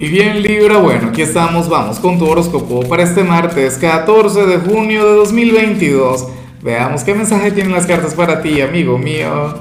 Y bien Libra, bueno, aquí estamos, vamos con tu horóscopo para este martes 14 de junio de 2022. Veamos qué mensaje tienen las cartas para ti, amigo mío.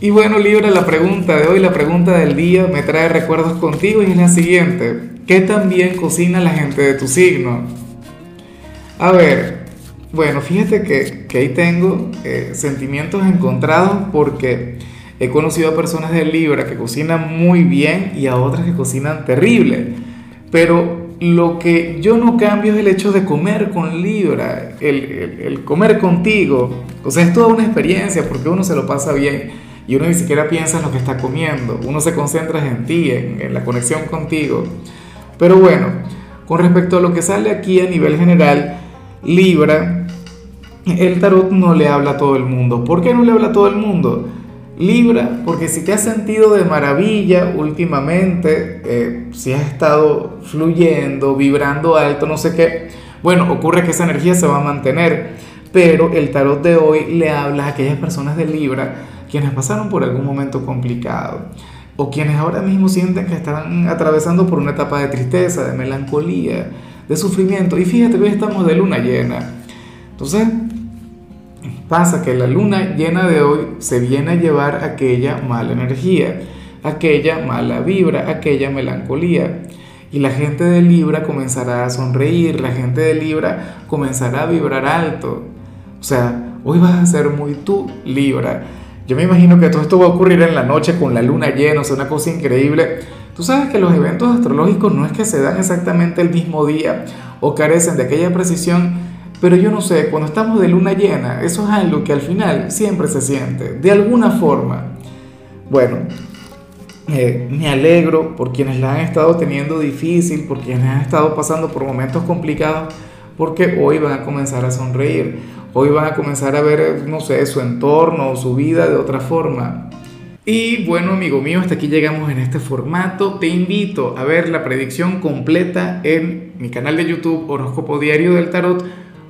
Y bueno Libra, la pregunta de hoy, la pregunta del día me trae recuerdos contigo y es la siguiente. ¿Qué tan bien cocina la gente de tu signo? A ver, bueno, fíjate que, que ahí tengo eh, sentimientos encontrados porque He conocido a personas de Libra que cocinan muy bien y a otras que cocinan terrible. Pero lo que yo no cambio es el hecho de comer con Libra, el, comer contigo. O sea, es toda una experiencia porque uno se lo pasa bien y uno ni siquiera piensa en lo que está comiendo. Uno se concentra en ti, en, en la conexión contigo. Pero bueno, con respecto a lo que sale aquí a nivel general, Libra, el tarot no le habla a todo el mundo. ¿Por qué no le habla a todo el mundo? Libra, porque si te has sentido de maravilla últimamente, eh, si has estado fluyendo, vibrando alto, no sé qué, bueno, ocurre que esa energía se va a mantener, pero el tarot de hoy le habla a aquellas personas de Libra quienes pasaron por algún momento complicado o quienes ahora mismo sienten que están atravesando por una etapa de tristeza, de melancolía, de sufrimiento. Y fíjate hoy estamos de luna llena. Entonces, Pasa que la luna llena de hoy se viene a llevar aquella mala energía, aquella mala vibra, aquella melancolía. Y la gente de Libra comenzará a sonreír, la gente de Libra comenzará a vibrar alto. O sea, hoy vas a ser muy tú, Libra. Yo me imagino que todo esto va a ocurrir en la noche con la luna llena, o sea, una cosa increíble. Tú sabes que los eventos astrológicos no es que se dan exactamente el mismo día o carecen de aquella precisión pero yo no sé, cuando estamos de luna llena, eso es algo que al final siempre se siente, de alguna forma. Bueno, eh, me alegro por quienes la han estado teniendo difícil, por quienes han estado pasando por momentos complicados, porque hoy van a comenzar a sonreír, hoy van a comenzar a ver, no sé, su entorno, su vida de otra forma. Y bueno, amigo mío, hasta aquí llegamos en este formato. Te invito a ver la predicción completa en mi canal de YouTube Horóscopo Diario del Tarot